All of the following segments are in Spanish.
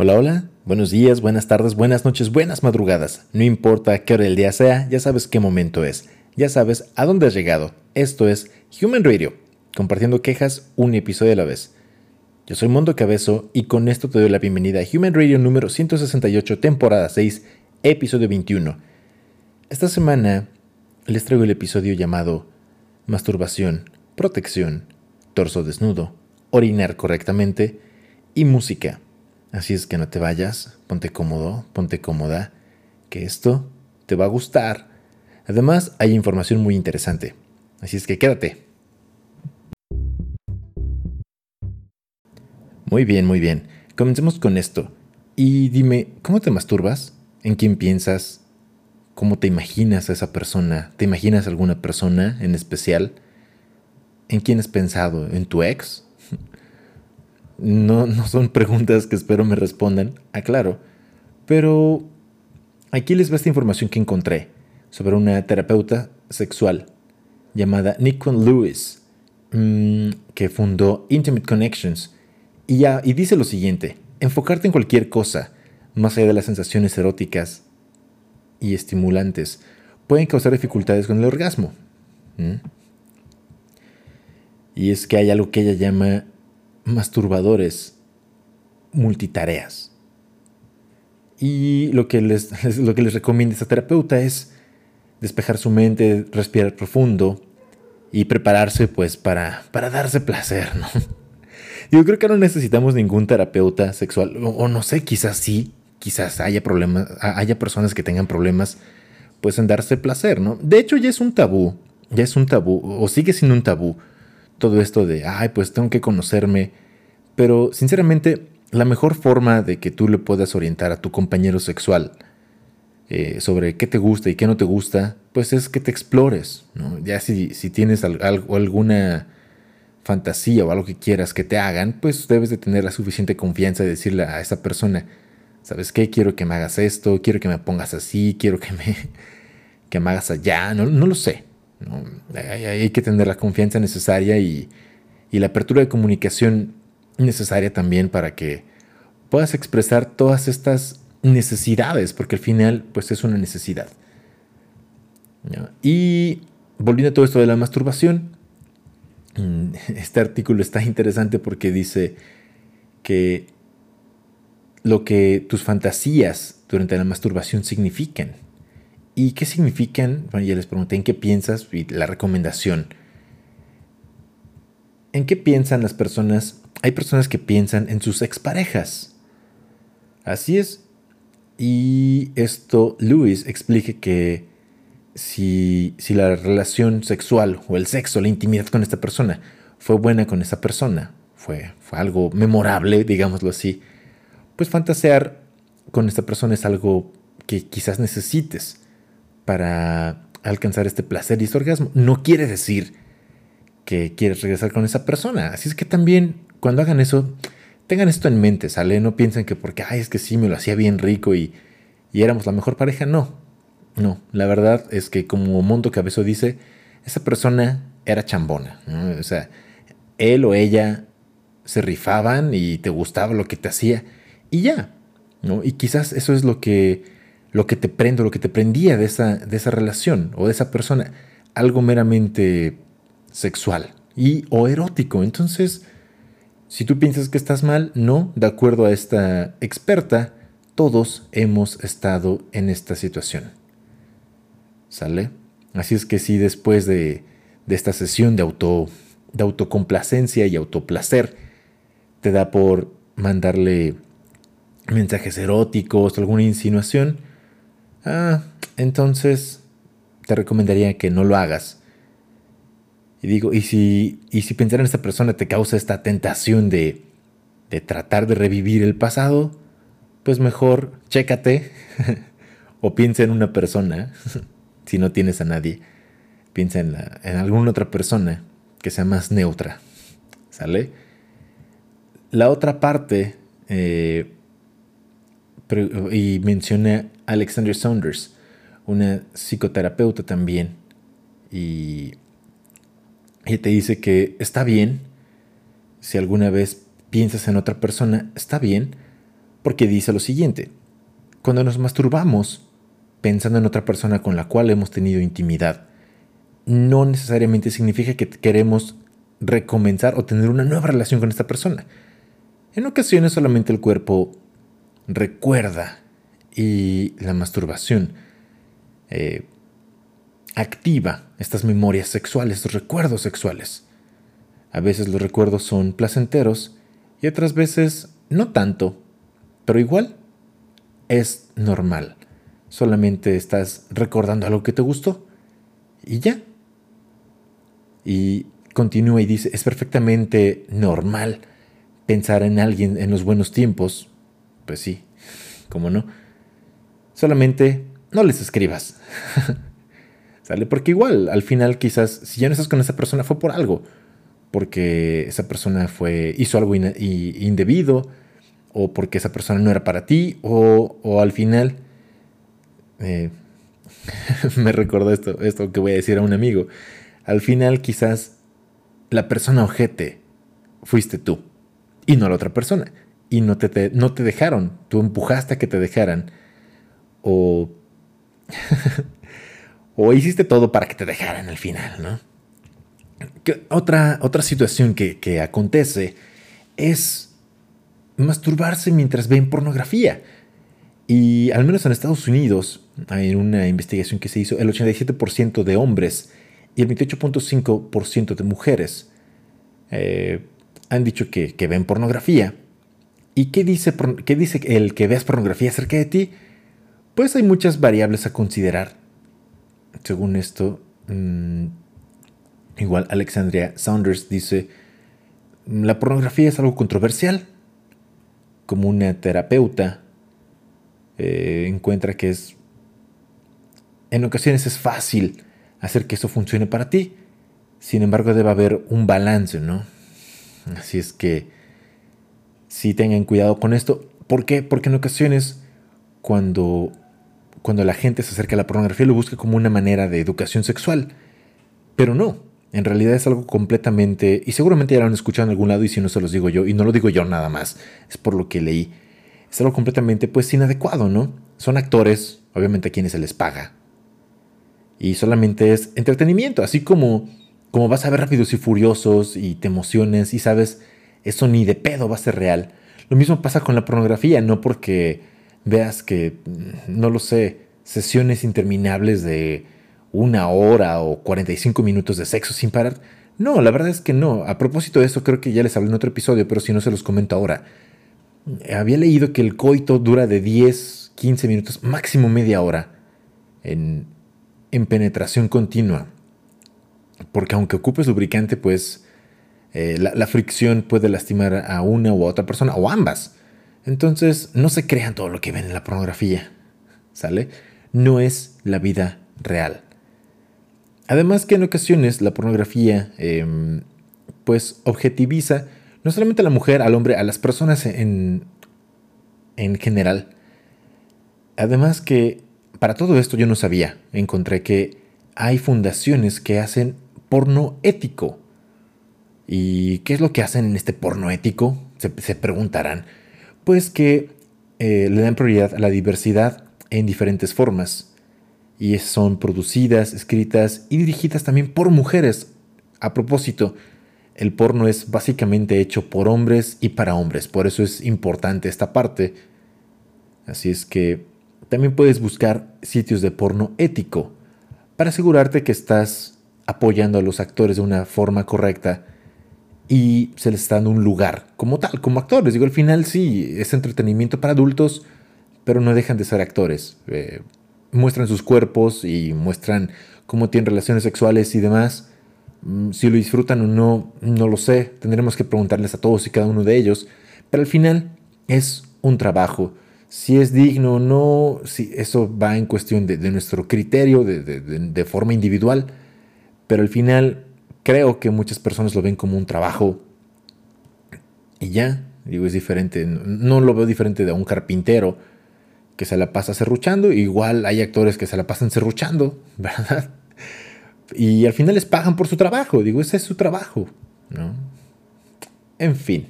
Hola, hola, buenos días, buenas tardes, buenas noches, buenas madrugadas. No importa qué hora del día sea, ya sabes qué momento es. Ya sabes a dónde has llegado. Esto es Human Radio, compartiendo quejas un episodio a la vez. Yo soy Mondo Cabezo y con esto te doy la bienvenida a Human Radio número 168, temporada 6, episodio 21. Esta semana les traigo el episodio llamado Masturbación, Protección, Torso Desnudo, Orinar correctamente y Música. Así es que no te vayas, ponte cómodo, ponte cómoda, que esto te va a gustar. Además, hay información muy interesante. Así es que quédate. Muy bien, muy bien. Comencemos con esto. Y dime, ¿cómo te masturbas? ¿En quién piensas? ¿Cómo te imaginas a esa persona? ¿Te imaginas a alguna persona en especial? ¿En quién has pensado? ¿En tu ex? No, no son preguntas que espero me respondan, aclaro. Pero aquí les va esta información que encontré sobre una terapeuta sexual llamada Nikon Lewis, mm, que fundó Intimate Connections. Y, dice lo siguiente, enfocarte en cualquier cosa, más allá de las sensaciones eróticas y estimulantes, pueden causar dificultades con el orgasmo. Y es que hay algo que ella llama masturbadores multitareas. Y lo que les, lo que les recomienda esta terapeuta es despejar su mente, respirar profundo y prepararse pues para, para darse placer, ¿no? Yo creo que no necesitamos ningún terapeuta sexual, o, no sé, quizás sí, quizás haya problemas, haya personas que tengan problemas pues en darse placer, ¿no? De hecho ya es un tabú, ya es un tabú, o sigue siendo un tabú todo esto de, ay, pues tengo que conocerme. Pero sinceramente, la mejor forma de que tú le puedas orientar a tu compañero sexual eh, sobre qué te gusta y qué no te gusta, pues es que te explores. Ya si, si tienes alguna fantasía o algo que quieras que te hagan, pues debes de tener la suficiente confianza de decirle a esa persona, ¿sabes qué? Quiero que me hagas esto, quiero que me pongas así, quiero que me, que me hagas allá, no, no lo sé. Hay, que tener la confianza necesaria y, la apertura de comunicación necesaria también para que puedas expresar todas estas necesidades, porque al final pues es una necesidad. Y volviendo a todo esto de la masturbación, mm, este artículo está interesante porque dice que lo que tus fantasías durante la masturbación significan. ¿Y qué significan? Bueno, ya les pregunté en qué piensas y la recomendación. ¿En qué piensan las personas? Hay personas que piensan en sus exparejas. Así es. Y esto, Lewis explica que si, si la relación sexual o el sexo, la intimidad con esta persona fue buena con esa persona, fue, fue algo memorable, digámoslo así, pues fantasear con esta persona es algo que quizás necesites para alcanzar este placer y este orgasmo. No quiere decir que quieres regresar con esa persona. Así es que también cuando hagan eso, tengan esto en mente, ¿sale? No piensen que porque, ay, es que sí, me lo hacía bien rico y, éramos la mejor pareja. No, no. La verdad es que como Monto Cabezo dice, esa persona era chambona. O sea, él o ella se rifaban y te gustaba lo que te hacía y ya. ¿no? Y quizás eso es lo que lo que te prende, lo que te prendía de esa, de esa relación o de esa persona, algo meramente sexual y o erótico. Entonces, si tú piensas que estás mal, no, de acuerdo a esta experta, todos hemos estado en esta situación. ¿Sale? Así es que si después de, de esta sesión de, auto, de autocomplacencia y autoplacer, te da por mandarle mensajes eróticos, alguna insinuación, ah, entonces te recomendaría que no lo hagas. Y digo, y si, y si pensar en esta persona te causa esta tentación de, de tratar de revivir el pasado, pues mejor chécate o piensa en una persona, si no tienes a nadie, piensa en, en alguna otra persona que sea más neutra, ¿sale? La otra parte, eh, y mencioné Alexander Saunders, una psicoterapeuta también, y te dice que está bien, si alguna vez piensas en otra persona, está bien, porque dice lo siguiente, cuando nos masturbamos pensando en otra persona con la cual hemos tenido intimidad, no necesariamente significa que queremos recomenzar o tener una nueva relación con esta persona. En ocasiones solamente el cuerpo recuerda y la masturbación eh, activa estas memorias sexuales, estos recuerdos sexuales. A veces los recuerdos son placenteros y otras veces no tanto, pero igual es normal. Solamente estás recordando algo que te gustó y ya. Y continúa y dice, es perfectamente normal pensar en alguien en los buenos tiempos. Pues sí, ¿cómo no? Solamente no les escribas. ¿Sale? Porque igual, al final quizás, si ya no estás con esa persona fue por algo. Porque esa persona fue, hizo algo indebido, o porque esa persona no era para ti, o, al final... Eh, me recordó esto, esto que voy a decir a un amigo. Al final quizás la persona ojete fuiste tú y no la otra persona. Y no te, no te dejaron, tú empujaste a que te dejaran. O, o hiciste todo para que te dejaran al final, ¿no? otra, otra situación que, que acontece es masturbarse mientras ven pornografía. Y al menos en Estados Unidos, en una investigación que se hizo, el 87% de hombres y el 28.5% de mujeres eh, han dicho que, ven pornografía. ¿Y qué dice, qué dice el que veas pornografía acerca de ti? Pues hay muchas variables a considerar. Según esto, mm, igual Alexandria Saunders dice, la pornografía es algo controversial. Como una terapeuta eh, encuentra que es, en ocasiones es fácil hacer que eso funcione para ti. Sin embargo, debe haber un balance, ¿no? Así es que sí tengan cuidado con esto. ¿Por qué? Porque en ocasiones cuando, cuando la gente se acerca a la pornografía lo busca como una manera de educación sexual. Pero no, en realidad es algo completamente, y seguramente ya lo han escuchado en algún lado y si no se los digo yo, y no lo digo yo nada más, es por lo que leí, es algo completamente pues inadecuado, ¿no? Son actores, obviamente a quienes se les paga. Y solamente es entretenimiento, así como como vas a ver rápidos y furiosos y te emociones y sabes, eso ni de pedo va a ser real. Lo mismo pasa con la pornografía, no porque veas que, mm, no lo sé, sesiones interminables de una hora o 45 minutos de sexo sin parar. No, la verdad es que no. A propósito de eso, creo que ya les hablé en otro episodio, pero si no se los comento ahora. Había leído que el coito dura de 10, 15 minutos, máximo media hora en, en penetración continua porque aunque ocupes lubricante, pues eh, la, fricción puede lastimar a una u otra persona o ambas. Entonces, no se crean todo lo que ven en la pornografía, ¿sale? No es la vida real. Además que en ocasiones la pornografía, em, pues, objetiviza no solamente a la mujer, al hombre, a las personas en, en general. Además que para todo esto yo no sabía, encontré que hay fundaciones que hacen porno ético. ¿Y qué es lo que hacen en este porno ético? Se, preguntarán. Pues que eh, le dan prioridad a la diversidad en diferentes formas. Y son producidas, escritas y dirigidas también por mujeres. A propósito, el porno es básicamente hecho por hombres y para hombres. Por eso es importante esta parte. Así es que también puedes buscar sitios de porno ético para asegurarte que estás apoyando a los actores de una forma correcta y se les está dando un lugar como tal, como actores. Digo, al final sí, es entretenimiento para adultos, pero no dejan de ser actores. Eh, muestran sus cuerpos y muestran cómo tienen relaciones sexuales y demás. Mm, si lo disfrutan o no, no lo sé. Tendremos que preguntarles a todos y cada uno de ellos. Pero al final es un trabajo. Si es digno o no, si eso va en cuestión de, nuestro criterio, de, de forma individual pero al final creo que muchas personas lo ven como un trabajo y ya, digo, es diferente, no lo veo diferente de un carpintero que se la pasa serruchando, igual hay actores que se la pasan serruchando, ¿verdad? Y al final les pagan por su trabajo, digo, ese es su trabajo, ¿no? En fin.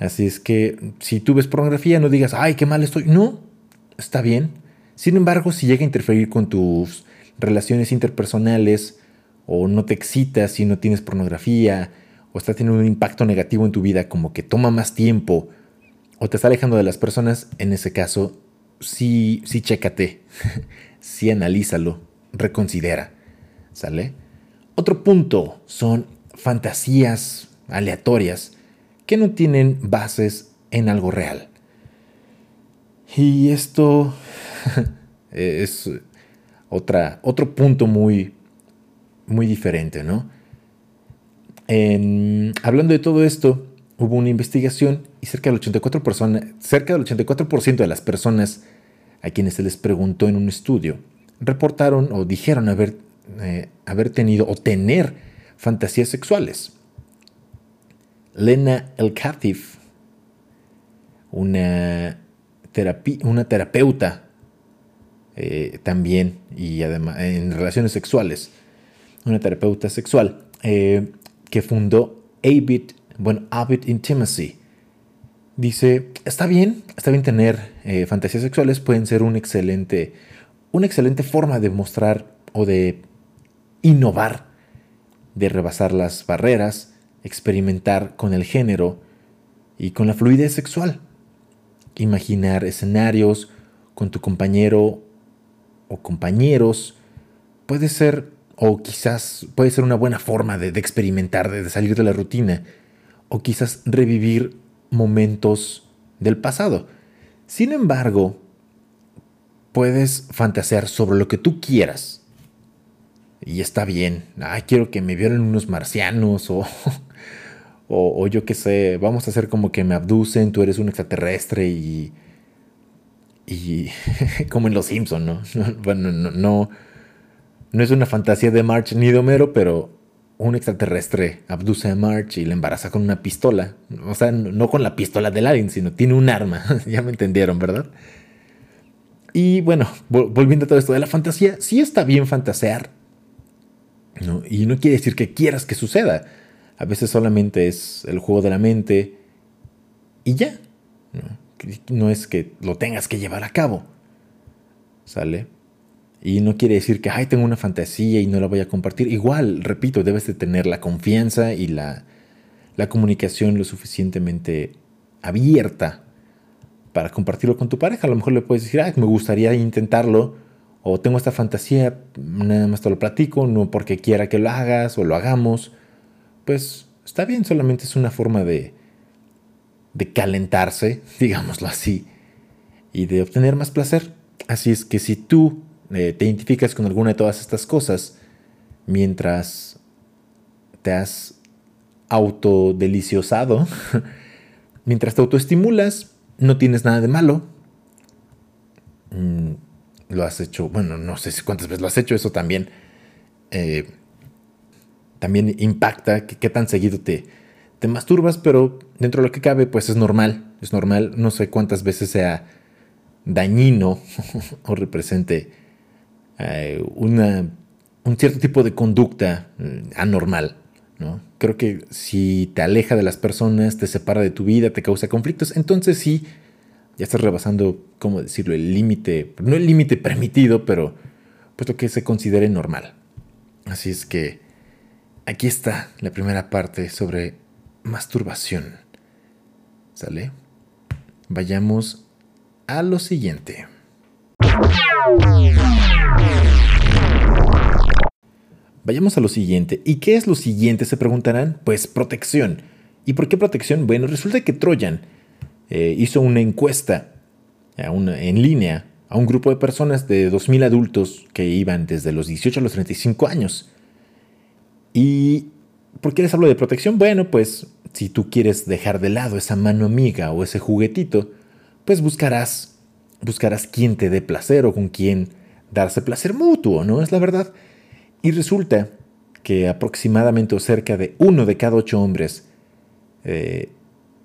Así es que si tú ves pornografía, no digas, ay, qué mal estoy. No, está bien. Sin embargo, si llega a interferir con tus relaciones interpersonales, o no te excitas si no tienes pornografía, o está teniendo un impacto negativo en tu vida, como que toma más tiempo, o te está alejando de las personas, en ese caso, sí, sí chécate, sí analízalo, reconsidera, ¿sale? Otro punto son fantasías aleatorias que no tienen bases en algo real. Y esto es otra, otro punto muy, muy diferente, ¿no? hablando de todo esto, hubo una investigación y cerca del 84%, cerca del 84 de las personas a quienes se les preguntó en un estudio reportaron o dijeron haber, eh, haber tenido o tener fantasías sexuales. Lena Elkatif, una, una terapeuta eh, también y además en relaciones sexuales, una terapeuta sexual eh, que fundó Avid, bueno, Avid Intimacy. Dice, está bien, está bien tener eh, fantasías sexuales, pueden ser excelente, una excelente forma de mostrar o de innovar, de rebasar las barreras, experimentar con el género y con la fluidez sexual. Imaginar escenarios con tu compañero o compañeros puede ser, o quizás puede ser una buena forma de, experimentar, de, salir de la rutina, o quizás revivir momentos del pasado. Sin embargo, puedes fantasear sobre lo que tú quieras. Y está bien. Ay, quiero que me vieran unos marcianos o O, yo qué sé, vamos a hacer como que me abducen, tú eres un extraterrestre y... Y como en Los Simpson, ¿no? Bueno, no, no, no es una fantasía de March ni de Homero, pero un extraterrestre abduce a March y le embaraza con una pistola. O sea, no con la pistola del alien, sino tiene un arma. ya me entendieron, ¿verdad? Y bueno, volviendo a todo esto de la fantasía, sí está bien fantasear. ¿no? Y no quiere decir que quieras que suceda. A veces solamente es el juego de la mente y ya. ¿no? es que lo tengas que llevar a cabo. ¿Sale? Y no quiere decir que, ay, tengo una fantasía y no la voy a compartir. Igual, repito, debes de tener la confianza y la, la comunicación lo suficientemente abierta para compartirlo con tu pareja. A lo mejor le puedes decir, ay, me gustaría intentarlo. O tengo esta fantasía, nada más te lo platico, no porque quiera que lo hagas o lo hagamos pues está bien, solamente es una forma de, de calentarse, digámoslo así, y de obtener más placer. Así es que si tú eh, te identificas con alguna de todas estas cosas, mientras te has autodeliciosado, mientras te autoestimulas, no tienes nada de malo. Mm, lo has hecho, bueno, no sé cuántas veces lo has hecho, eso también. Eh, también impacta qué tan seguido te, te masturbas, pero dentro de lo que cabe, pues es normal, es normal, no sé cuántas veces sea dañino o represente eh, una, un cierto tipo de conducta mm, anormal. ¿no? Creo que si te aleja de las personas, te separa de tu vida, te causa conflictos, entonces sí, ya estás rebasando, ¿cómo decirlo?, el límite, no el límite permitido, pero pues lo que se considere normal. Así es que Aquí está la primera parte sobre masturbación. ¿Sale? Vayamos a lo siguiente. Vayamos a lo siguiente. ¿Y qué es lo siguiente? Se preguntarán. Pues protección. ¿Y por qué protección? Bueno, resulta que Trojan eh, hizo una encuesta en línea a un grupo de personas de 2.000 adultos que iban desde los 18 a los 35 años. ¿Y por qué les hablo de protección? Bueno, pues si tú quieres dejar de lado esa mano amiga o ese juguetito, pues buscarás, buscarás quién te dé placer o con quién darse placer mutuo, ¿no? Es la verdad. Y resulta que aproximadamente o cerca de uno de cada ocho hombres eh,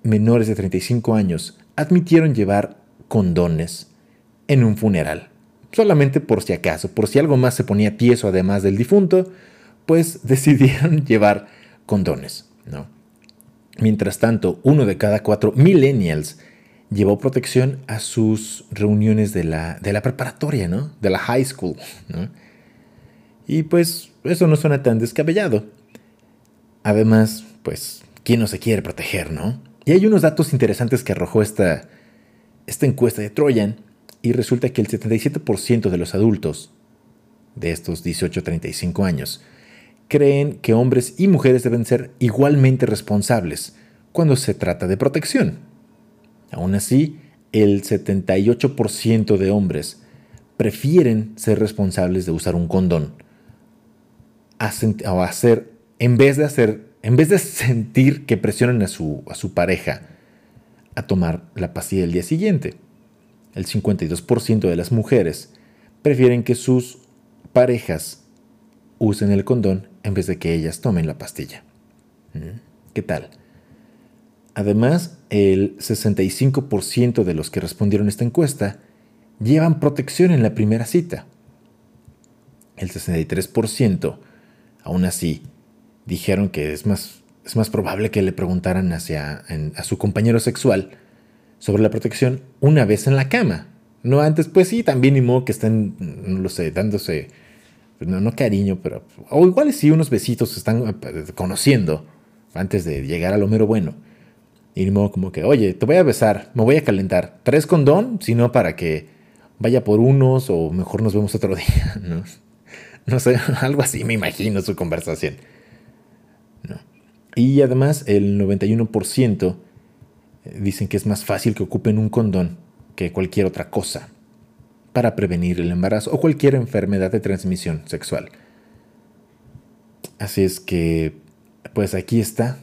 menores de 35 años admitieron llevar condones en un funeral. Solamente por si acaso, por si algo más se ponía tieso además del difunto, pues decidieron llevar condones, ¿no? Mientras tanto, uno de cada cuatro millennials llevó protección a sus reuniones de la, de la preparatoria, ¿no? De la high school, Y pues eso no suena tan descabellado. Además, pues, ¿quién no se quiere proteger, no? Y hay unos datos interesantes que arrojó esta, esta encuesta de Trojan y resulta que el 77% de los adultos de estos 18-35 años creen que hombres y mujeres deben ser igualmente responsables cuando se trata de protección. Aún así, el 78% de hombres prefieren ser responsables de usar un condón o hacer, en vez de hacer, en vez de sentir que presionan a su, a su pareja a tomar la pastilla el día siguiente. El 52% de las mujeres prefieren que sus parejas usen el condón en vez de que ellas tomen la pastilla. ¿Mm? ¿Qué tal? Además, el 65% de los que respondieron a esta encuesta llevan protección en la primera cita. El 63%, aún así, dijeron que es más, es más probable que le preguntaran hacia, a su compañero sexual sobre la protección una vez en la cama. No antes, pues sí, también ni modo que estén, no lo sé, dándose no, no cariño, pero. O igual si unos besitos están eh, conociendo antes de llegar al Homero bueno. Y modo como que, oye, te voy a besar, me voy a calentar. ¿Tres condón? Sino para que vaya por unos o mejor nos vemos otro día. No, no sé, algo así me imagino su conversación. Y además el 91% eh, dicen que es más fácil que ocupen un condón que cualquier otra cosa para prevenir el embarazo o cualquier enfermedad de transmisión sexual. Así es que, pues aquí está,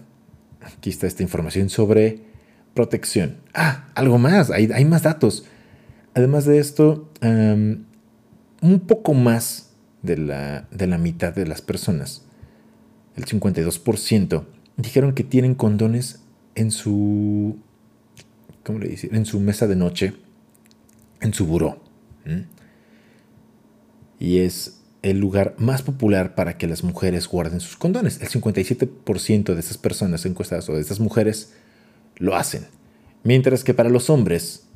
aquí está esta información sobre protección. Ah, algo más, hay, más datos. Además de esto, un poco más de la, de la mitad de las personas, el 52%, dijeron que tienen condones en su, ¿cómo le dice? En su mesa de noche, en su buró. Y es el lugar más popular para que las mujeres guarden sus condones. El 57% de esas personas encuestadas o de esas mujeres lo hacen. Mientras que para los hombres,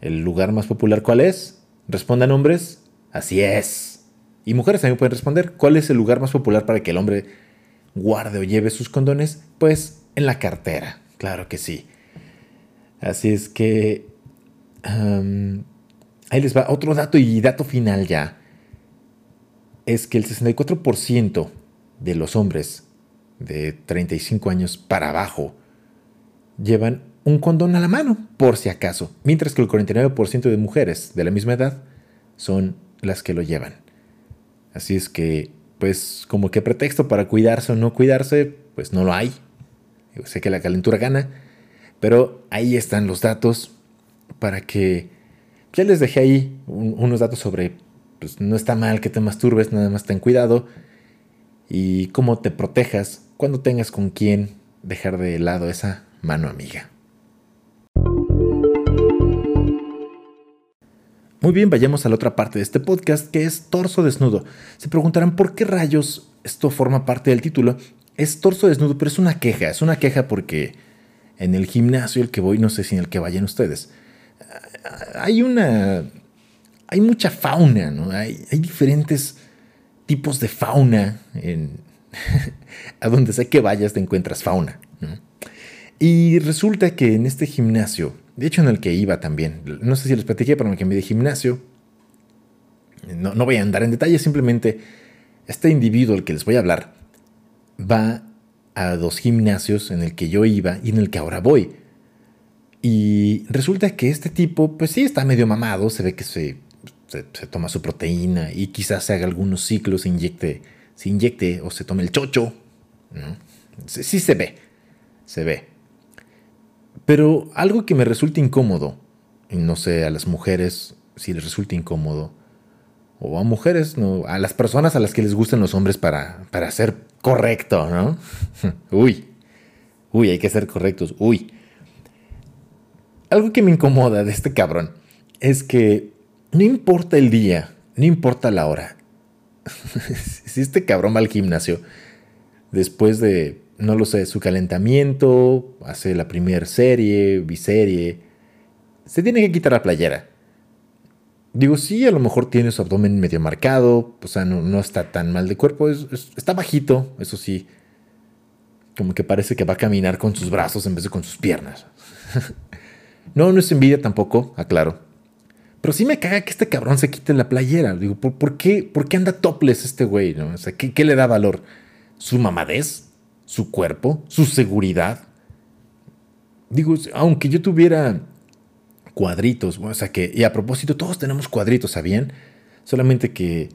¿el lugar más popular cuál es? Respondan hombres. Así es. Y mujeres también pueden responder. ¿Cuál es el lugar más popular para que el hombre guarde o lleve sus condones? Pues en la cartera. Claro que sí. Así es que... Ahí les va otro dato y dato final ya. Es que el 64% de los hombres de 35 años para abajo llevan un condón a la mano, por si acaso, mientras que el 49% de mujeres de la misma edad son las que lo llevan. Así es que, pues, como que pretexto para cuidarse o no cuidarse, pues no lo hay. Yo sé que la calentura gana, pero ahí están los datos para que ya les dejé ahí unos datos sobre, pues no está mal que te masturbes, nada más ten cuidado y cómo te protejas cuando tengas con quién dejar de lado esa mano amiga. Muy bien, vayamos a la otra parte de este podcast que es torso desnudo. Se preguntarán por qué rayos esto forma parte del título. Es torso desnudo, pero es una queja. Es una queja porque en el gimnasio el que voy, no sé si en el que vayan ustedes, hay una. Hay mucha fauna, ¿no? Hay, diferentes tipos de fauna. a donde sea que vayas te encuentras fauna. Y resulta que en este gimnasio, de hecho en el que iba también, no sé si les platiqué, pero me cambié de gimnasio. No, no voy a andar en detalle, simplemente este individuo al que les voy a hablar va a dos gimnasios en el que yo iba y en el que ahora voy. Y resulta que este tipo, pues sí, está medio mamado, se ve que se, se, toma su proteína y quizás se haga algunos ciclos, se inyecte, se inyecte o se tome el chocho. Sí, se ve, se ve. Pero algo que me resulta incómodo, y no sé a las mujeres si les resulta incómodo, o a mujeres, no, a las personas a las que les gustan los hombres para, para ser correcto, ¿no? uy, uy, hay que ser correctos, uy. Algo que me incomoda de este cabrón es que no importa el día, no importa la hora. si este cabrón va al gimnasio después de no lo sé, su calentamiento, hace la primera serie, biserie, se tiene que quitar la playera. Digo, sí, a lo mejor tiene su abdomen medio marcado, o sea, no, está tan mal de cuerpo, está bajito, eso sí. Como que parece que va a caminar con sus brazos en vez de con sus piernas. no, no es envidia tampoco, aclaro. Pero sí me caga que este cabrón se quite la playera. Digo, ¿por, qué, ¿por qué anda topless este güey? ¿no? O sea, ¿qué, ¿qué, le da valor? ¿Su mamadez? ¿Su cuerpo? ¿Su seguridad? Digo, aunque yo tuviera cuadritos, o sea que, y a propósito, todos tenemos cuadritos, ¿sabían? Solamente que,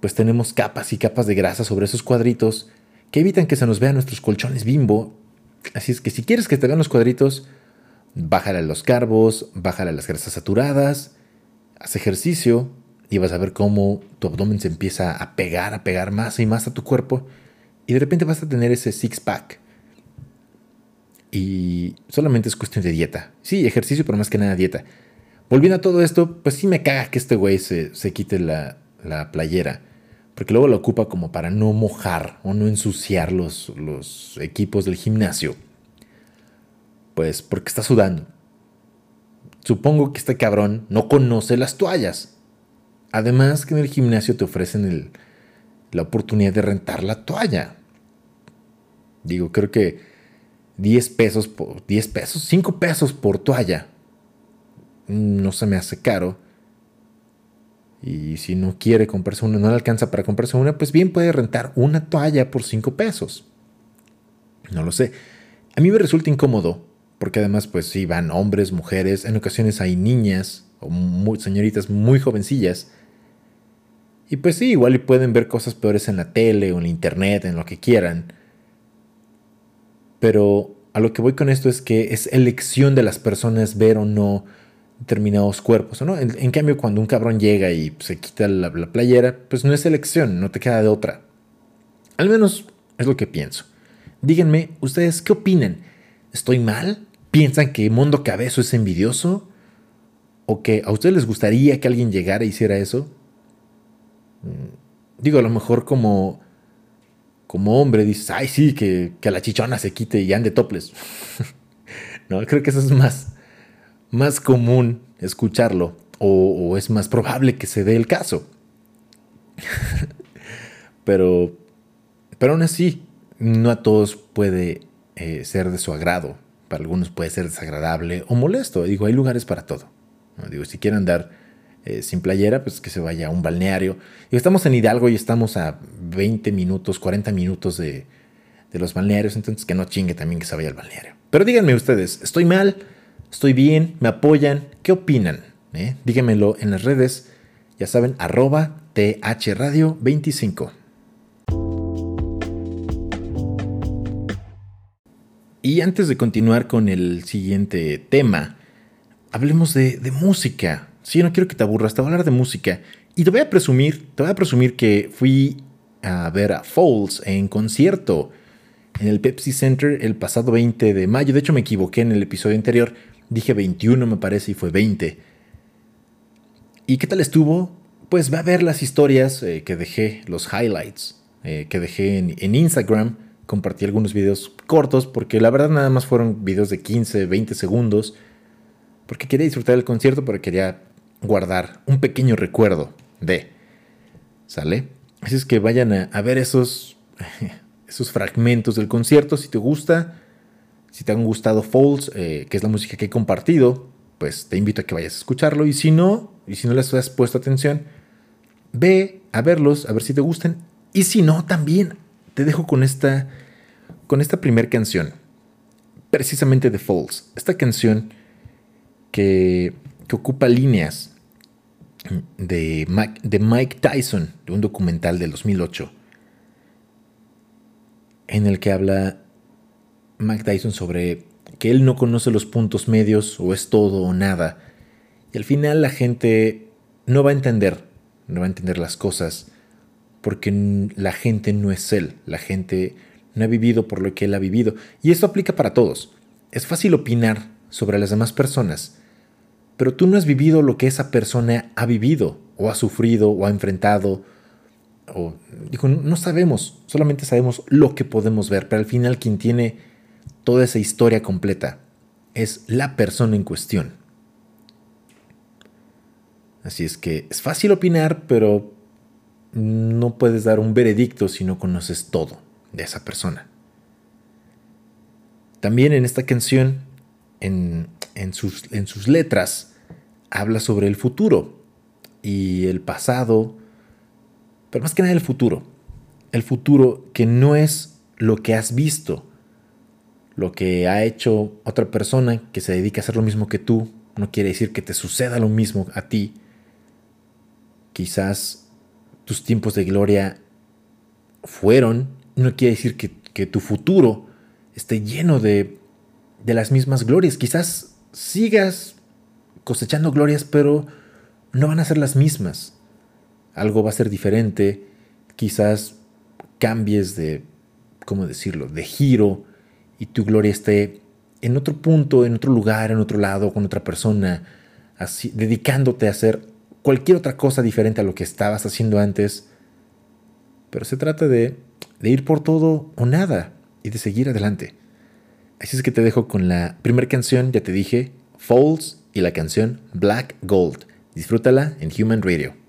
pues tenemos capas y capas de grasa sobre esos cuadritos que evitan que se nos vean nuestros colchones bimbo. Así es que si quieres que te vean los cuadritos, bájale los carbos, bájale las grasas saturadas, haz ejercicio y vas a ver cómo tu abdomen se empieza a pegar, a pegar más y más a tu cuerpo y de repente vas a tener ese six pack. Y solamente es cuestión de dieta. Sí, ejercicio, pero más que nada dieta. Volviendo a todo esto, pues sí me caga que este güey se, quite la, la, playera. Porque luego lo ocupa como para no mojar o no ensuciar los, los equipos del gimnasio. Pues porque está sudando. Supongo que este cabrón no conoce las toallas. Además que en el gimnasio te ofrecen la oportunidad de rentar la toalla. Digo, creo que 10 pesos por 10 pesos, 5 pesos por toalla. No se me hace caro. Y si no quiere comprarse una, no le alcanza para comprarse una, pues bien puede rentar una toalla por 5 pesos. No lo sé. A mí me resulta incómodo porque además pues sí van hombres, mujeres, en ocasiones hay niñas o señoritas muy jovencillas. Y pues sí, igual pueden ver cosas peores en la tele o en la internet, en lo que quieran. Pero a lo que voy con esto es que es elección de las personas ver o no determinados cuerpos. ¿no? En, cambio, cuando un cabrón llega y se quita la, la playera, pues no es elección, no te queda de otra. Al menos es lo que pienso. Díganme, ¿ustedes qué opinan? ¿Estoy mal? ¿Piensan que Mundo Cabezo es envidioso? ¿O que a ustedes les gustaría que alguien llegara e hiciera eso? Mm, digo, a lo mejor como, como hombre dices, ay, sí, que, que la chichona se quite y ande toples. no, creo que eso es más, más común escucharlo. O, es más probable que se dé el caso. pero, pero aún así, no a todos puede eh, ser de su agrado para algunos puede ser desagradable o molesto. Digo, hay lugares para todo. Digo, si quieren andar eh, sin playera, pues que se vaya a un balneario. y estamos en Hidalgo y estamos a 20 minutos, 40 minutos de, los balnearios, entonces que no chingue también que se vaya al balneario. Pero díganme ustedes, ¿estoy mal? ¿Estoy bien? ¿Me apoyan? ¿Qué opinan? ¿Eh? Díganmelo en las redes. Ya saben, arroba thradio25. Y antes de continuar con el siguiente tema, hablemos de, música. Sí, no quiero que te aburras, te voy a hablar de música. Y te voy a presumir, te voy a presumir que fui a ver a Falls en concierto en el Pepsi Center el pasado 20 de mayo. De hecho, me equivoqué en el episodio anterior. Dije 21, me parece, y fue 20. ¿Y qué tal estuvo? Pues va a ver las historias eh, que dejé, los highlights eh, que dejé en Instagram compartí algunos videos cortos porque la verdad nada más fueron videos de 15, 20 segundos. Porque quería disfrutar del concierto, pero quería guardar un pequeño recuerdo de. ¿Sale? Así es que vayan a, ver esos, esos fragmentos del concierto si te gusta. Si te han gustado Falls, eh, que es la música que he compartido, pues te invito a que vayas a escucharlo. Y si no, y si no les has puesto atención, ve a verlos, a ver si te gustan. Y si no, también te dejo con esta con esta primera canción, precisamente de Falls, esta canción que, ocupa líneas de Mike, de Mike Tyson, de un documental del 2008, en el que habla Mike Tyson sobre que él no conoce los puntos medios o es todo o nada. Y al final la gente no va a entender, no va a entender las cosas, porque la gente no es él, la gente no ha vivido por lo que él ha vivido. Y esto aplica para todos. Es fácil opinar sobre las demás personas, pero tú no has vivido lo que esa persona ha vivido, o ha sufrido, o ha enfrentado, o dijo, no sabemos, solamente sabemos lo que podemos ver, pero al final quien tiene toda esa historia completa es la persona en cuestión. Así es que es fácil opinar, pero no puedes dar un veredicto si no conoces todo de esa persona. También en esta canción, en, sus, en sus letras, habla sobre el futuro y el pasado, pero más que nada el futuro. El futuro que no es lo que has visto, lo que ha hecho otra persona que se dedica a hacer lo mismo que tú, no quiere decir que te suceda lo mismo a ti. Quizás tus tiempos de gloria fueron, no quiere decir que, tu futuro esté lleno de, de las mismas glorias. Quizás sigas cosechando glorias, pero no van a ser las mismas. Algo va a ser diferente. Quizás cambies de, ¿cómo decirlo?, de giro y tu gloria esté en otro punto, en otro lugar, en otro lado, con otra persona, así, dedicándote a hacer cualquier otra cosa diferente a lo que estabas haciendo antes. Pero se trata de, de ir por todo o nada y de seguir adelante. Así es que te dejo con la primera canción, ya te dije, Falls, y la canción Black Gold. Disfrútala en Human Radio.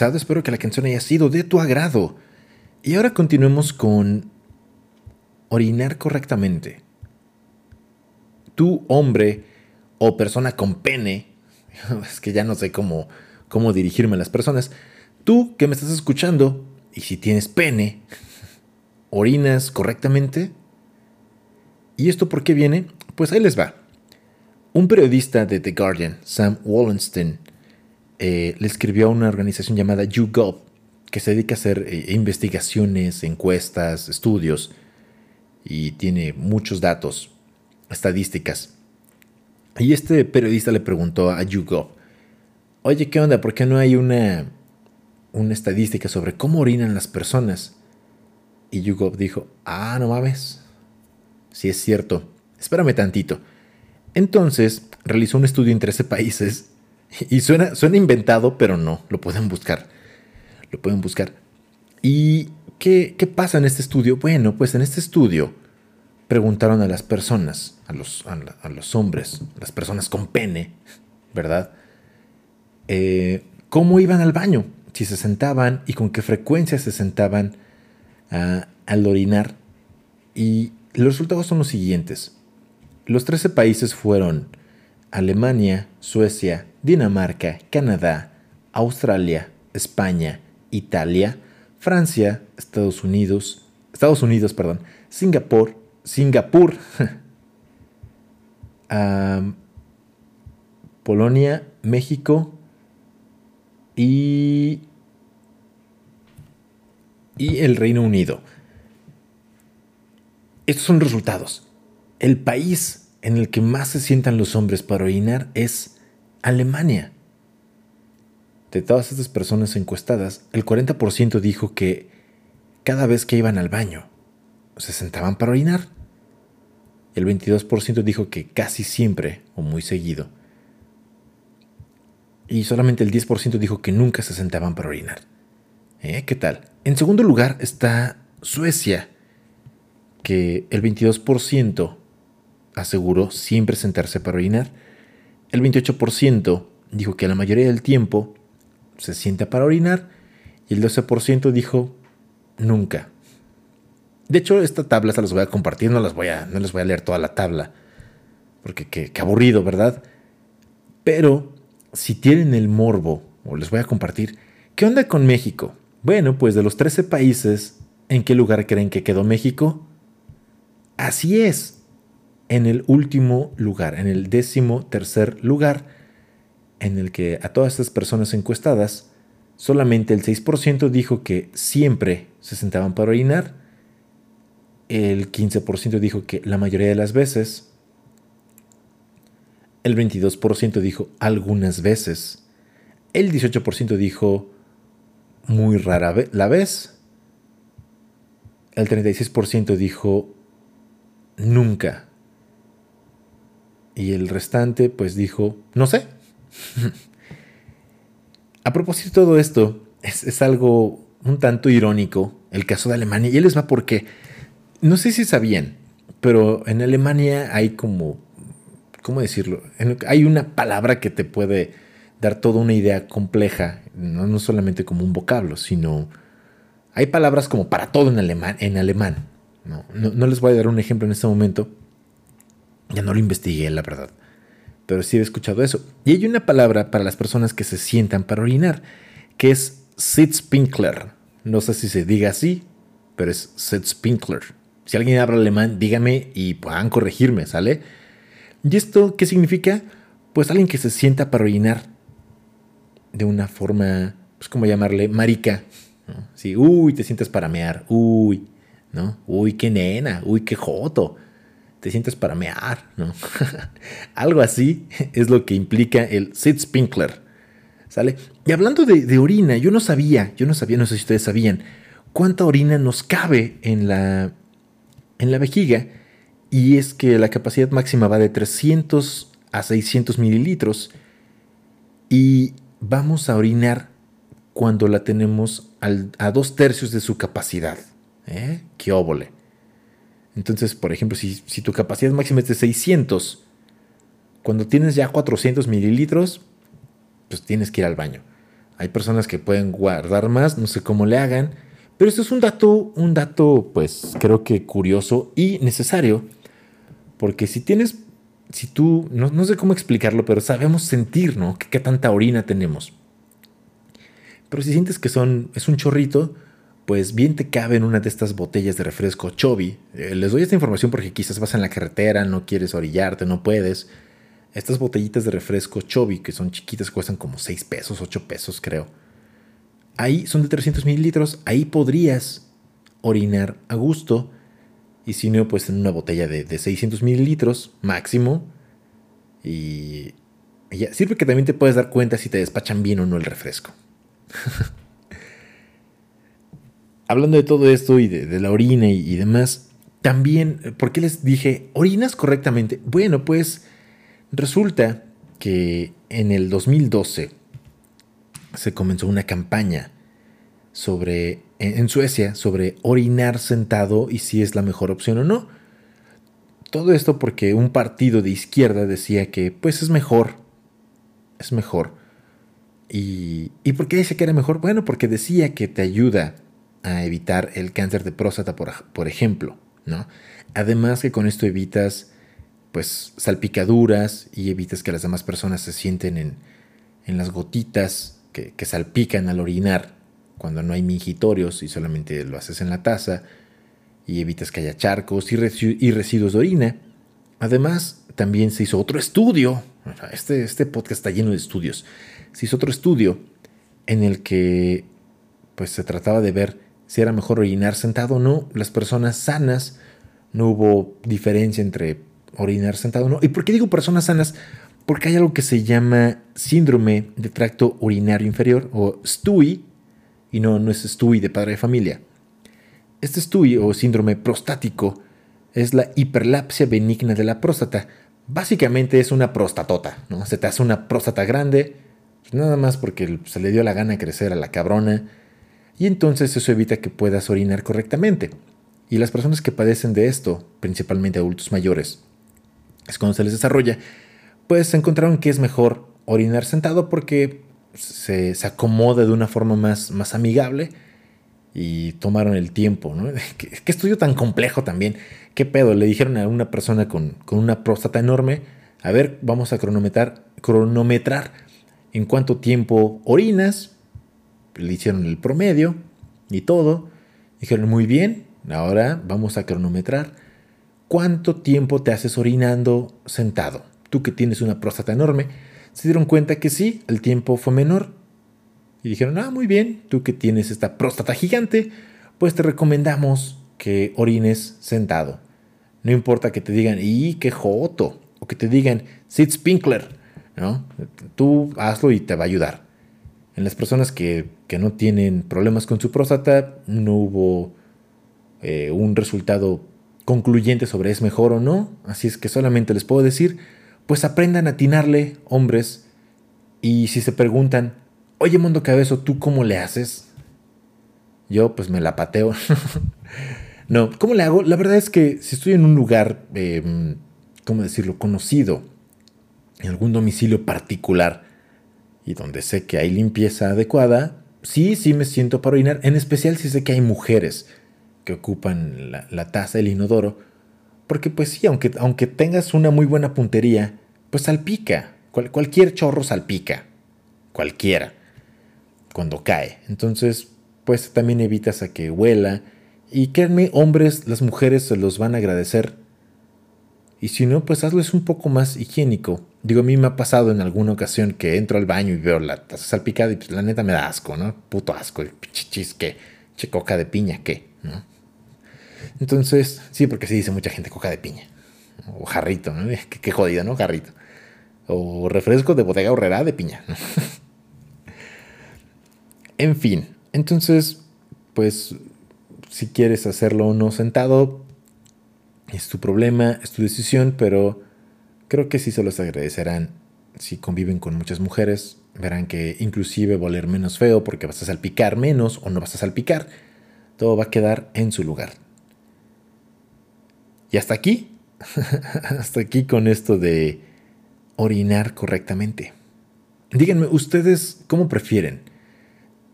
Espero que la canción haya sido de tu agrado. Y ahora continuemos con orinar correctamente. Tú, hombre o persona con pene, es que ya no sé cómo, cómo dirigirme a las personas, tú que me estás escuchando, y si tienes pene, ¿orinas correctamente? ¿Y esto por qué viene? Pues ahí les va. Un periodista de The Guardian, Sam Wallenstein, eh, le escribió a una organización llamada YouGov, que se dedica a hacer eh, investigaciones, encuestas, estudios, y tiene muchos datos, estadísticas. Y este periodista le preguntó a YouGov, oye, ¿qué onda? ¿Por qué no hay una, una estadística sobre cómo orinan las personas? Y YouGov dijo, ah, no mames. Si es cierto, espérame tantito. Entonces realizó un estudio en 13 países y suena, suena inventado, pero no, lo pueden buscar. Lo pueden buscar. ¿Y qué, qué pasa en este estudio? Bueno, pues en este estudio preguntaron a las personas, a los, a, los hombres, las personas con pene, ¿verdad? Eh, ¿Cómo iban al baño? Si se sentaban y con qué frecuencia se sentaban al orinar. Y los resultados son los siguientes. Los 13 países fueron Alemania, Suecia, Dinamarca, Canadá, Australia, España, Italia, Francia, Estados Unidos, Estados Unidos, perdón, Singapur, Singapur, Polonia, México y, y el Reino Unido. Estos son resultados. El país en el que más se sientan los hombres para orinar es Alemania. De todas estas personas encuestadas, el 40% dijo que cada vez que iban al baño se sentaban para orinar. El 22% dijo que casi siempre o muy seguido. Y solamente el 10% dijo que nunca se sentaban para orinar. ¿Eh? ¿Qué tal? En segundo lugar está Suecia, que el 22% aseguró siempre sentarse para orinar. El 28% dijo que la mayoría del tiempo se sienta para orinar y el 12% dijo nunca. De hecho, esta tabla se las voy a compartir, no, las voy a, no les voy a leer toda la tabla, porque qué, qué aburrido, ¿verdad? Pero si tienen el morbo, o les voy a compartir, ¿qué onda con México? Bueno, pues de los 13 países, ¿en qué lugar creen que quedó México? Así es, en el último lugar, en el décimo tercer lugar, en el que a todas estas personas encuestadas, solamente el 6% dijo que siempre se sentaban para orinar, el 15% dijo que la mayoría de las veces, el 22% dijo algunas veces, el 18% dijo muy rara vez la vez, el 36% dijo nunca y el restante pues dijo, no sé. A propósito de todo esto, es, algo un tanto irónico el caso de Alemania. Y él les va porque, no sé si sabían, pero en Alemania hay como, ¿cómo decirlo? Hay una palabra que te puede dar toda una idea compleja, no, solamente como un vocablo, sino hay palabras como para todo en alemán. En alemán no les voy a dar un ejemplo en este momento, ya no lo investigué, la verdad. Pero sí he escuchado eso. Y hay una palabra para las personas que se sientan para orinar, que es Sitzpinkler. No sé si se diga así, pero es Sitzpinkler. Si alguien habla alemán, dígame y puedan corregirme, ¿sale? ¿Y esto qué significa? Pues alguien que se sienta para orinar de una forma, pues como llamarle, marica. Sí, uy, te sientes para mear, uy, ¿no? Uy, qué nena, uy, qué joto te sientes para mear, ¿no? Algo así es lo que implica el Sitzpinkler, ¿sale? Y hablando de, orina, yo no sabía, yo no sabía, no sé si ustedes sabían, cuánta orina nos cabe en la, en la vejiga, y es que la capacidad máxima va de 300 a 600 mililitros, y vamos a orinar cuando la tenemos a dos tercios de su capacidad. ¿Eh? ¡Qué óvole! Entonces, por ejemplo, si, tu capacidad máxima es de 600, cuando tienes ya 400 mililitros, pues tienes que ir al baño. Hay personas que pueden guardar más, no sé cómo le hagan. Pero esto es un dato, un dato, pues creo que curioso y necesario. Porque si tienes, si tú, no, sé cómo explicarlo, pero sabemos sentir, ¿no? ¿Qué, tanta orina tenemos. Pero si sientes que son, es un chorrito, pues bien te cabe en una de estas botellas de refresco Chobi. Eh, les doy esta información porque quizás vas en la carretera, no quieres orillarte, no puedes. Estas botellitas de refresco Chobi, que son chiquitas, cuestan como 6 pesos, 8 pesos creo ahí son de 300 mililitros, ahí podrías orinar a gusto. Y si no, pues en una botella de, 600 mililitros máximo. Y, ya. Sirve que también te puedes dar cuenta si te despachan bien o no el refresco. Hablando de todo esto y de, la orina y, demás, también, ¿por qué les dije, orinas correctamente? Bueno, pues resulta que en el 2012 se comenzó una campaña sobre, en Suecia sobre orinar sentado y si es la mejor opción o no. Todo esto porque un partido de izquierda decía que pues es mejor, es mejor. ¿Y, ¿y por qué decía que era mejor? Bueno, porque decía que te ayuda a evitar el cáncer de próstata, por, por ejemplo, ¿no? Además que con esto evitas pues salpicaduras y evitas que las demás personas se sienten en, en las gotitas que, salpican al orinar cuando no hay mingitorios y solamente lo haces en la taza y evitas que haya charcos y, residuos de orina. Además, también se hizo otro estudio, este, este podcast está lleno de estudios, se hizo otro estudio en el que pues se trataba de ver si era mejor orinar sentado o no. Las personas sanas, no hubo diferencia entre orinar sentado o no. ¿Y por qué digo personas sanas? porque hay algo que se llama síndrome de tracto urinario inferior o STUI, y no, no es STUI de padre de familia. Este STUI o síndrome prostático es la hiperlapsia benigna de la próstata. Básicamente es una prostatota, ¿no? Se te hace una próstata grande, pues nada más porque se le dio la gana de crecer a la cabrona, y entonces eso evita que puedas orinar correctamente. Y las personas que padecen de esto, principalmente adultos mayores, es cuando se les desarrolla pues encontraron que es mejor orinar sentado porque se, acomoda de una forma más, más amigable y tomaron el tiempo. ¿no? ¿Qué, estudio tan complejo también? ¿Qué pedo? Le dijeron a una persona con, una próstata enorme, a ver, vamos a cronometrar, cronometrar en cuánto tiempo orinas. Le hicieron el promedio y todo. Dijeron, muy bien, ahora vamos a cronometrar cuánto tiempo te haces orinando sentado tú que tienes una próstata enorme, se dieron cuenta que sí, el tiempo fue menor. Y dijeron, ah, muy bien, tú que tienes esta próstata gigante, pues te recomendamos que orines sentado. No importa que te digan, ¡y qué joto! O que te digan, sit spinkler, ¿no? Tú hazlo y te va a ayudar. En las personas que, no tienen problemas con su próstata, no hubo eh, un resultado concluyente sobre es mejor o no. Así es que solamente les puedo decir pues aprendan a atinarle, hombres, y si se preguntan, oye Mundo Cabezo, ¿tú cómo le haces? Yo pues me la pateo. no, ¿cómo le hago? La verdad es que si estoy en un lugar, em, ¿cómo decirlo?, conocido, en algún domicilio particular, y donde sé que hay limpieza adecuada, sí, sí me siento para orinar, en especial si sé que hay mujeres que ocupan la, taza del inodoro, porque pues sí, aunque, aunque tengas una muy buena puntería, pues salpica. cualquier chorro salpica. Cualquiera. Cuando cae. Entonces, pues también evitas a que huela. Y créanme, hombres, las mujeres se los van a agradecer. Y si no, pues hazlo es un poco más higiénico. Digo, a mí me ha pasado en alguna ocasión que entro al baño y veo la taza salpicada y pues la neta me da asco, ¿no? Puto asco. Chichis, ¿qué? Che coca de piña, ¿qué? ¿No? Entonces, sí, porque sí dice mucha gente coca de piña. O jarrito, ¿no? Qué, jodida, ¿no? Jarrito. O refresco de bodega horrera de piña. en fin, entonces, pues, si quieres hacerlo o no sentado, es tu problema, es tu decisión, pero creo que sí se los agradecerán si conviven con muchas mujeres. Verán que inclusive va a oler menos feo porque vas a salpicar menos o no vas a salpicar. Todo va a quedar en su lugar. Y hasta aquí, hasta aquí con esto de orinar correctamente. Díganme, ¿ustedes cómo prefieren?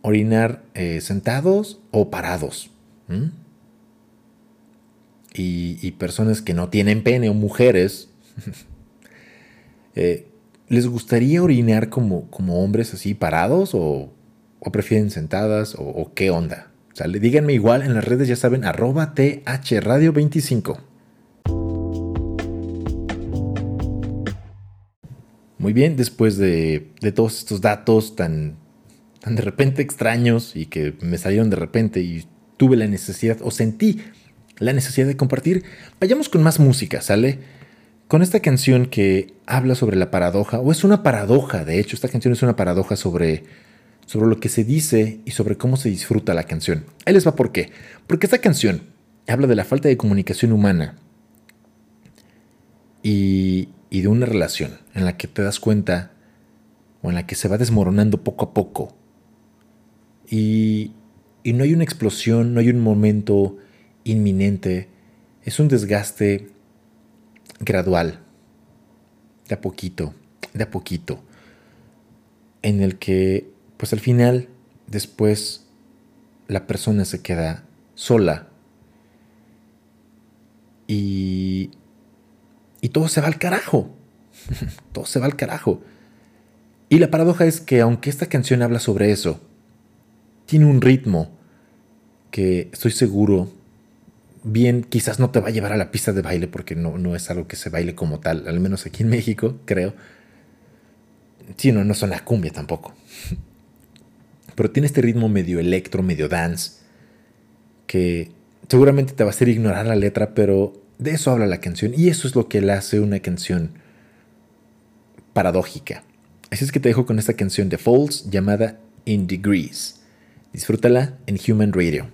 orinar eh, sentados o parados. Y, personas que no tienen pene o mujeres, eh, ¿les gustaría orinar como, como hombres así parados o, prefieren sentadas o, qué onda? ¿Sale? Díganme igual en las redes, ya saben, arroba Radio 25 Muy bien, después de, de todos estos datos tan tan de repente extraños y que me salieron de repente y tuve la necesidad o sentí la necesidad de compartir, vayamos con más música, ¿sale? Con esta canción que habla sobre la paradoja, o es una paradoja, de hecho, esta canción es una paradoja sobre, sobre lo que se dice y sobre cómo se disfruta la canción. Ahí les va por qué. Porque esta canción habla de la falta de comunicación humana y, y de una relación en la que te das cuenta o en la que se va desmoronando poco a poco y, no hay una explosión, no hay un momento inminente, es un desgaste gradual, de a poquito, de a poquito, en el que pues al final después la persona se queda sola y, y todo se va al carajo, todo se va al carajo. Y la paradoja es que aunque esta canción habla sobre eso, tiene un ritmo que estoy seguro, bien, quizás no te va a llevar a la pista de baile porque no, no es algo que se baile como tal, al menos aquí en México, creo. Sí, no, no son la cumbia tampoco. Pero tiene este ritmo medio electro, medio dance, que seguramente te va a hacer ignorar la letra, pero de eso habla la canción y eso es lo que le hace una canción paradójica. Así es que te dejo con esta canción de Falls llamada In Degrees. Disfrútala en Human Radio.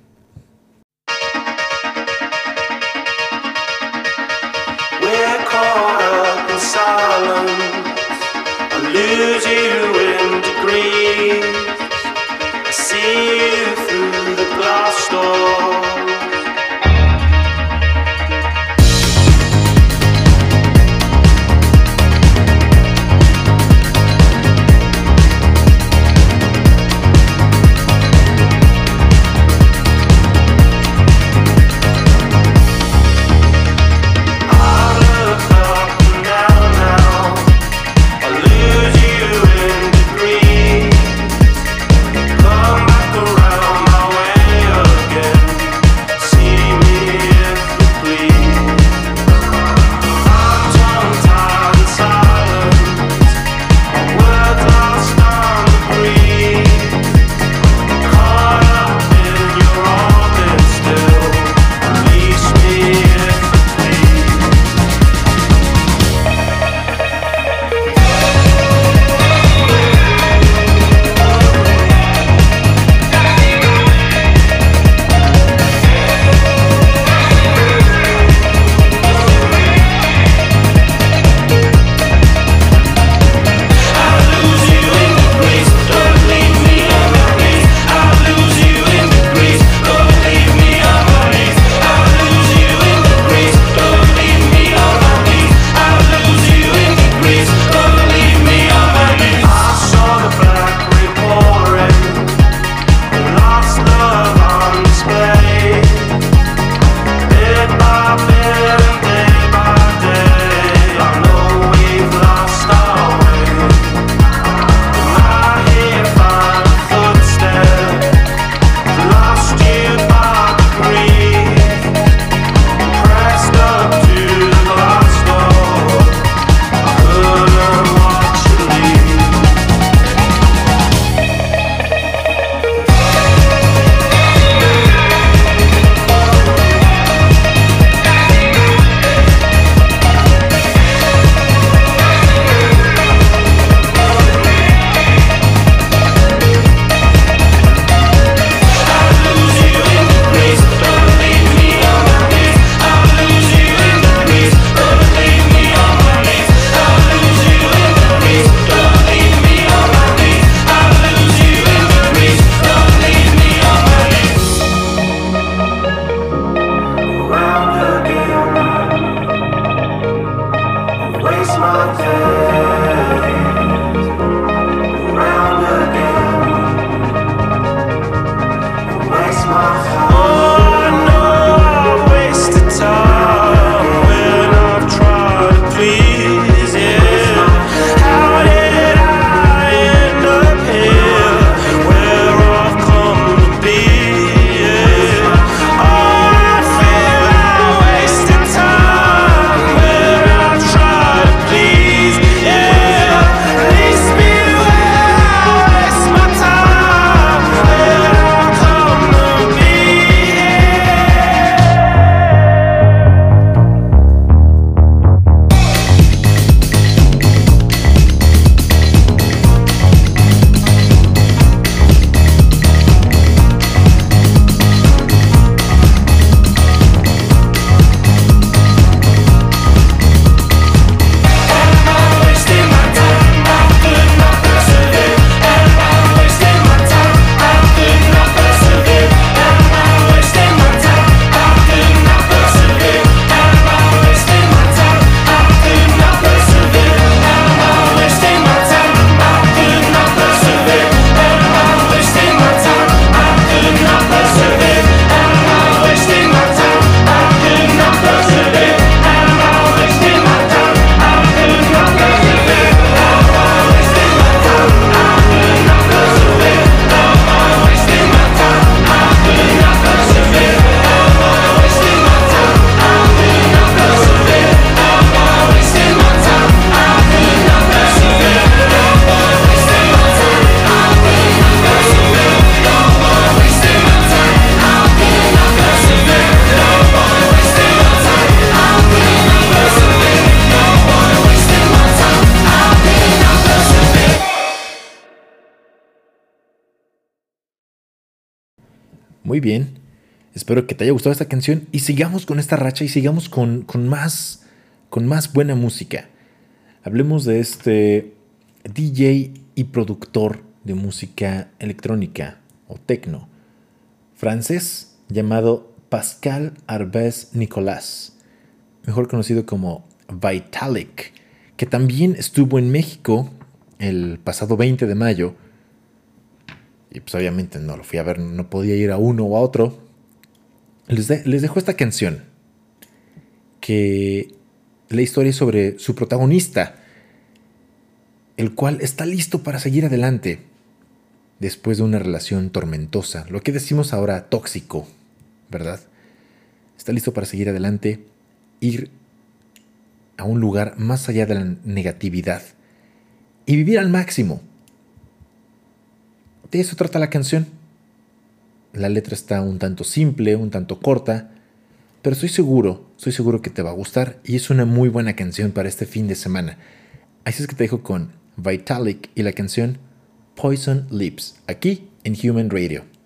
Lose you Muy bien. Espero que te haya gustado esta canción y sigamos con esta racha y sigamos con, con más, con más buena música. Hablemos de este DJ y productor de música electrónica o techno francés llamado Pascal Arbès Nicolas, mejor conocido como Vitalik, que también estuvo en México el pasado 20 de mayo. Y pues obviamente no lo fui a ver, no podía ir a uno o a otro. Les, les dejo esta canción, que la historia es sobre su protagonista, el cual está listo para seguir adelante después de una relación tormentosa, lo que decimos ahora tóxico, ¿verdad? Está listo para seguir adelante, ir a un lugar más allá de la negatividad y vivir al máximo. De eso trata la canción. La letra está un tanto simple, un tanto corta, pero estoy seguro, estoy seguro que te va a gustar y es una muy buena canción para este fin de semana. Así es que te dejo con Vitalik y la canción Poison Lips, aquí en Human Radio.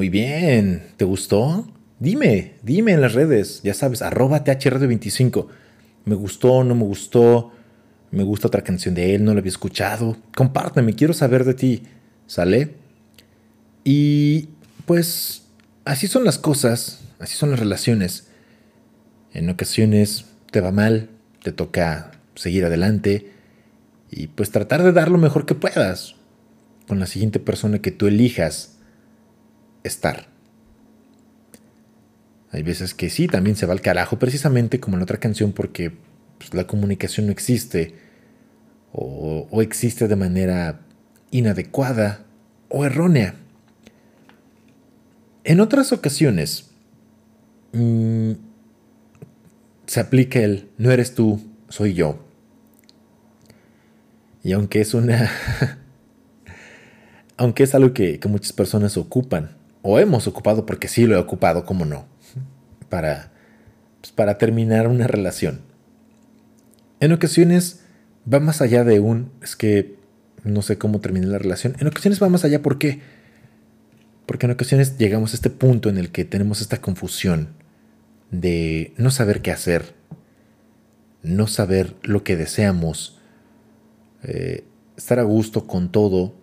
Muy bien. ¿Te gustó? Dime, dime en las redes. Ya sabes, arroba THRadio25. Me gustó, no me gustó. Me gusta otra canción de él, no la había escuchado. Compárteme, quiero saber de ti. ¿Sale? Y pues así son las cosas, así son las relaciones. En ocasiones te va mal, te toca seguir adelante y pues tratar de dar lo mejor que puedas con la siguiente persona que tú elijas estar. Hay veces que sí, también se va al carajo, precisamente como en otra canción, porque pues, la comunicación no existe, o, existe de manera inadecuada o errónea. En otras ocasiones, mm, se aplica el no eres tú, soy yo. Y aunque es una aunque es algo que, muchas personas ocupan, o hemos ocupado, porque sí lo he ocupado, como no, para, pues, para terminar una relación. En ocasiones va más allá de un, es que no sé cómo terminar la relación, en ocasiones va más allá, ¿por qué? Porque en ocasiones llegamos a este punto en el que tenemos esta confusión de no saber qué hacer, no saber lo que deseamos, eh, estar a gusto con todo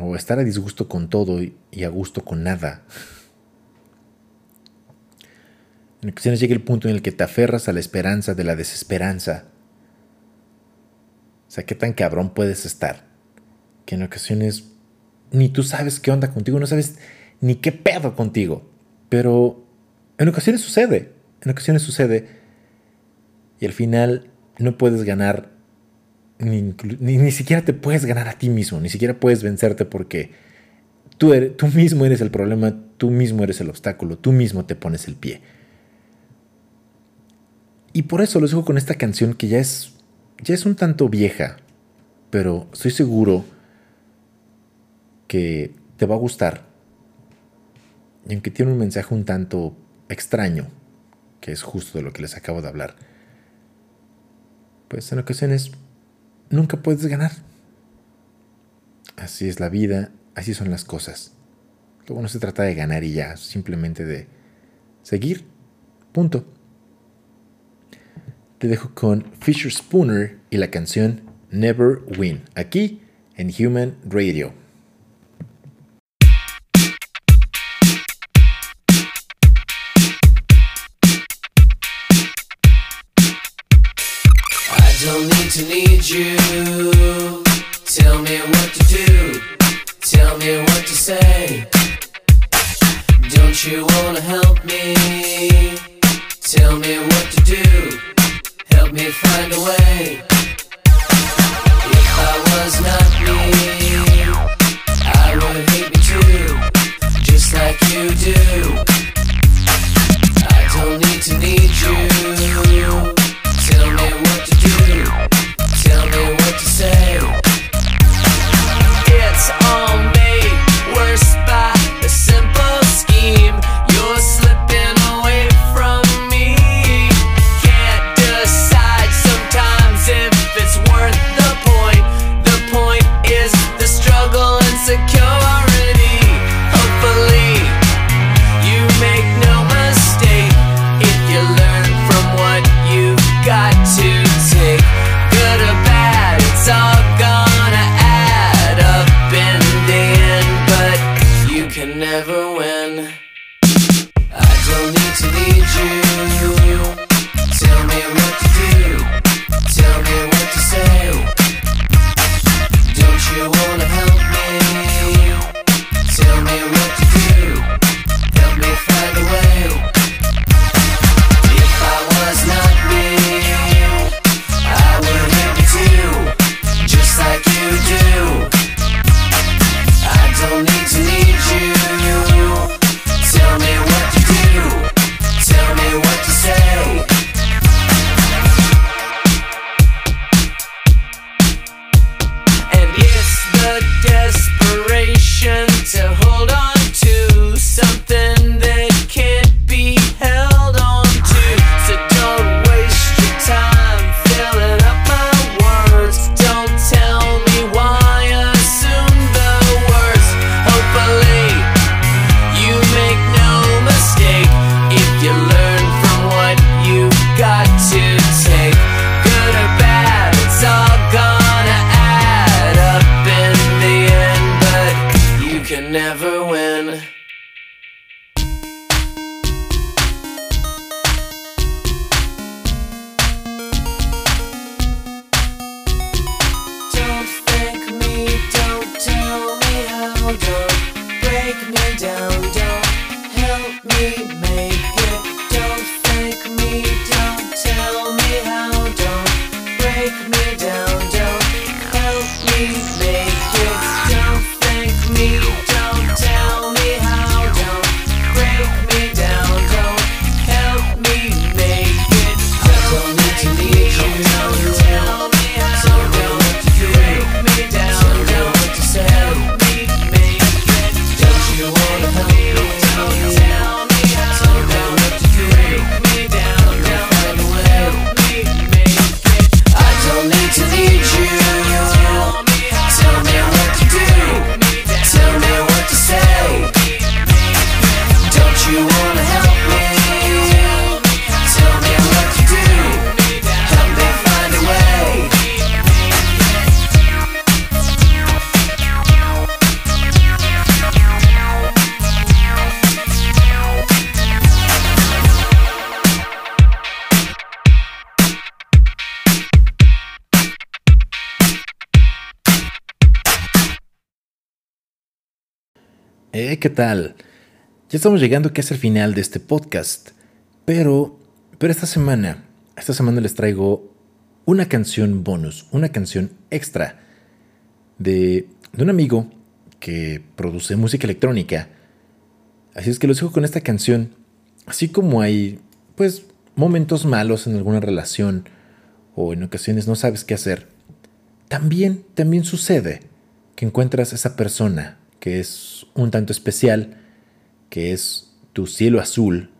o estar a disgusto con todo y a gusto con nada. En ocasiones llega el punto en el que te aferras a la esperanza de la desesperanza. O sea, qué tan cabrón puedes estar. Que en ocasiones ni tú sabes qué onda contigo, no sabes ni qué pedo contigo. Pero en ocasiones sucede, en ocasiones sucede. Y al final no puedes ganar ni, siquiera te puedes ganar a ti mismo, ni siquiera puedes vencerte porque tú, eres, tú mismo eres el problema, tú mismo eres el obstáculo, tú mismo te pones el pie. Y por eso lo digo con esta canción que ya es, ya es un tanto vieja, pero estoy seguro que te va a gustar. Y aunque tiene un mensaje un tanto extraño, que es justo de lo que les acabo de hablar, pues en ocasiones nunca puedes ganar. Así es la vida, así son las cosas. Luego no se trata de ganar y ya, simplemente de seguir. Punto. Te dejo con Fisher Spooner y la canción Never Win, aquí en Human Radio. You. Estamos llegando casi al final de este podcast, pero, pero esta semana, esta semana les traigo una canción bonus, una canción extra de, de un amigo que produce música electrónica. Así es que los dejo con esta canción, así como hay, pues, momentos malos en alguna relación o en ocasiones no sabes qué hacer. También, también sucede que encuentras esa persona que es un tanto especial, que es tu cielo azul,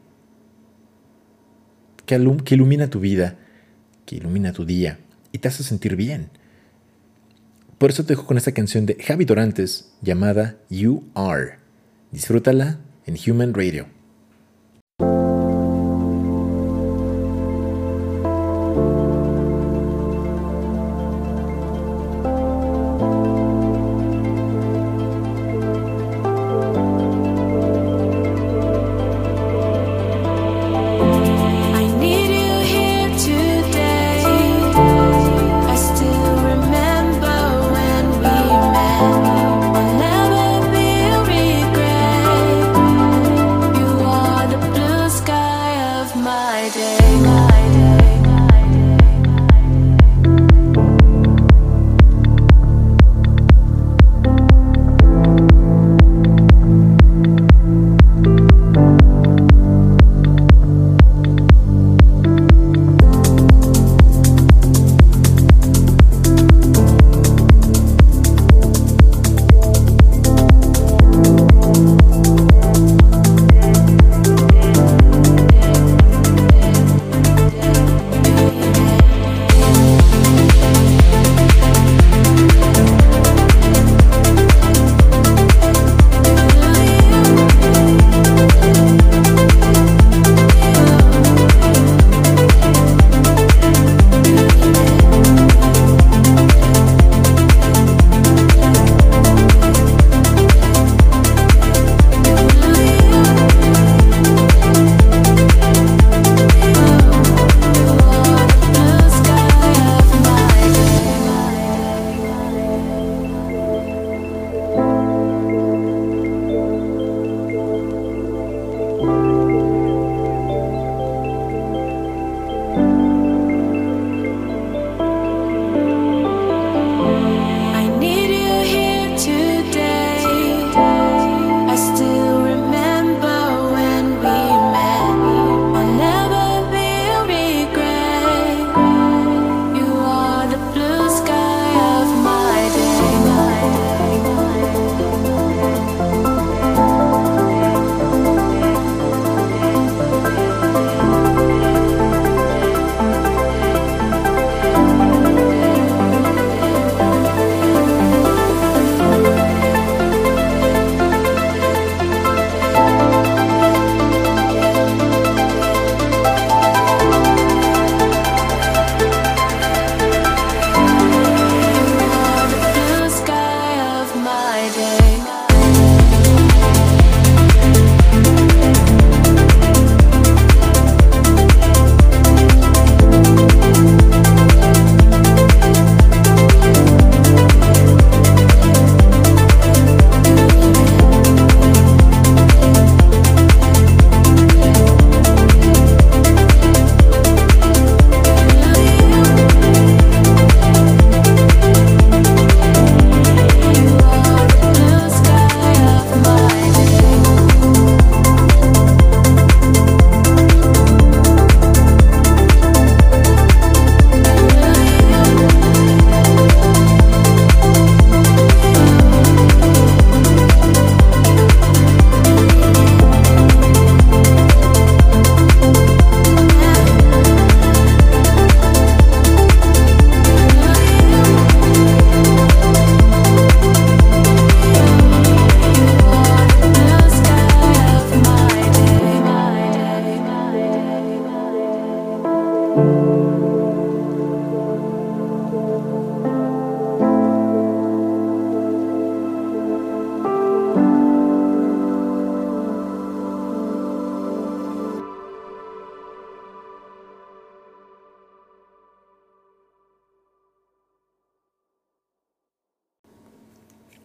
que, ilumina tu vida, que ilumina tu día y te hace sentir bien. Por eso te dejo con esta canción de Javi Dorantes llamada You Are. Disfrútala en Human Radio.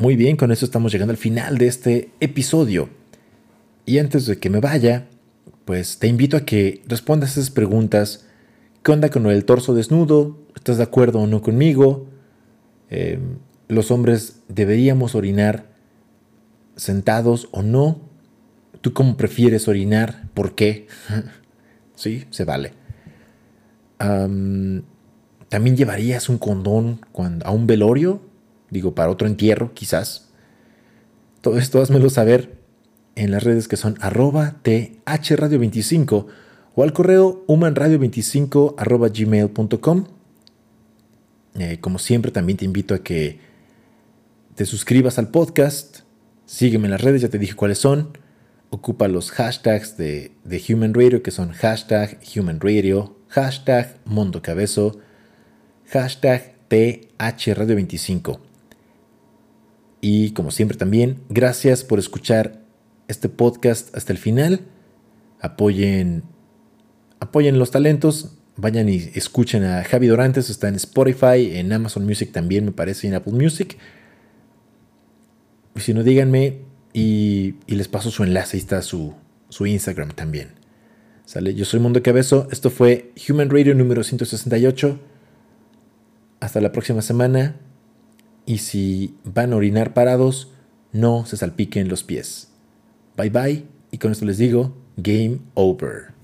Muy bien, con eso estamos llegando al final de este episodio. Y antes de que me vaya, pues te invito a que respondas esas preguntas. ¿Qué onda con el torso desnudo? ¿Estás de acuerdo o no conmigo? Em, ¿Los hombres deberíamos orinar sentados o no? ¿Tú cómo prefieres orinar? ¿Por qué? sí, se vale. ¿También llevarías un condón cuando, a un velorio? Digo, para otro entierro, quizás. Todo esto házmelo saber en las redes que son arroba thradio25 o al correo humanradio25 arroba gmail.com. Eh, como siempre, también te invito a que te suscribas al podcast, sígueme en las redes, ya te dije cuáles son. Ocupa los hashtags de, de Human Radio, que son hashtag Human Radio, hashtag Mundo Cabezo, hashtag THRadio25. Y como siempre también, gracias por escuchar este podcast hasta el final. Apoyen, apoyen los talentos. Vayan y escuchen a Javi Dorantes. Está en Spotify, en Amazon Music también, me parece, en Apple Music. Y si no, díganme y, les paso su enlace. Ahí está su, su Instagram también. ¿Sale? Yo soy Mundo Cabezo. Esto fue Human Radio número 168. Hasta la próxima semana. Y si van a orinar parados, no se salpiquen los pies. Bye bye y con esto les digo, game over.